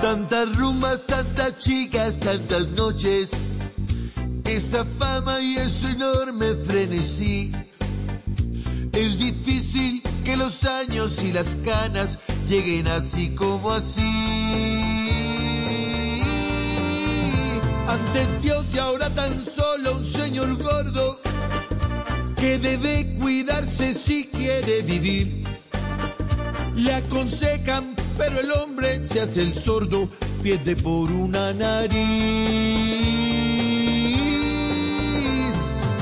Tantas rumbas, tantas chicas, tantas noches. Esa fama y ese enorme frenesí. Es difícil que los años y las canas lleguen así como así. Antes Dios y ahora tan solo un señor gordo que debe cuidarse si quiere vivir. Le aconsejan, pero el hombre se hace el sordo, pierde por una nariz.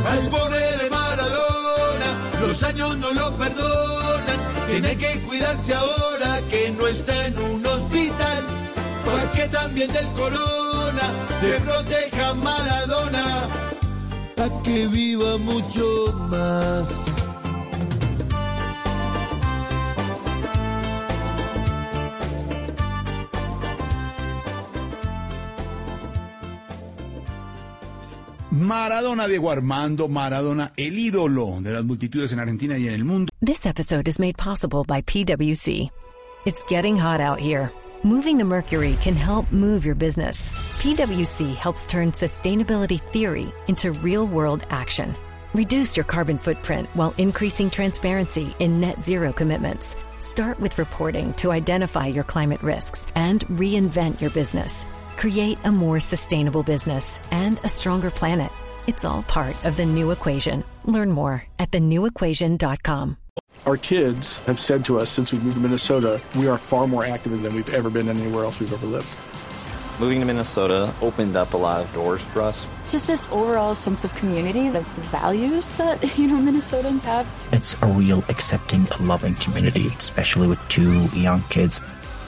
Al pobre de Maradona, los años no lo perdonan. Tiene que cuidarse ahora que no está en un hospital. Para que también del corona se proteja Maradona. Para que viva mucho más. Maradona, Diego Armando Maradona, el ídolo de las multitudes en Argentina y en el mundo. This episode is made possible by PwC. It's getting hot out here. Moving the mercury can help move your business. PwC helps turn sustainability theory into real world action. Reduce your carbon footprint while increasing transparency in net zero commitments. Start with reporting to identify your climate risks and reinvent your business. Create a more sustainable business and a stronger planet. It's all part of the new equation. Learn more at thenewequation.com. Our kids have said to us since we moved to Minnesota, we are far more active than we've ever been anywhere else we've ever lived. Moving to Minnesota opened up a lot of doors for us. Just this overall sense of community, of values that, you know, Minnesotans have. It's a real accepting, loving community, especially with two young kids.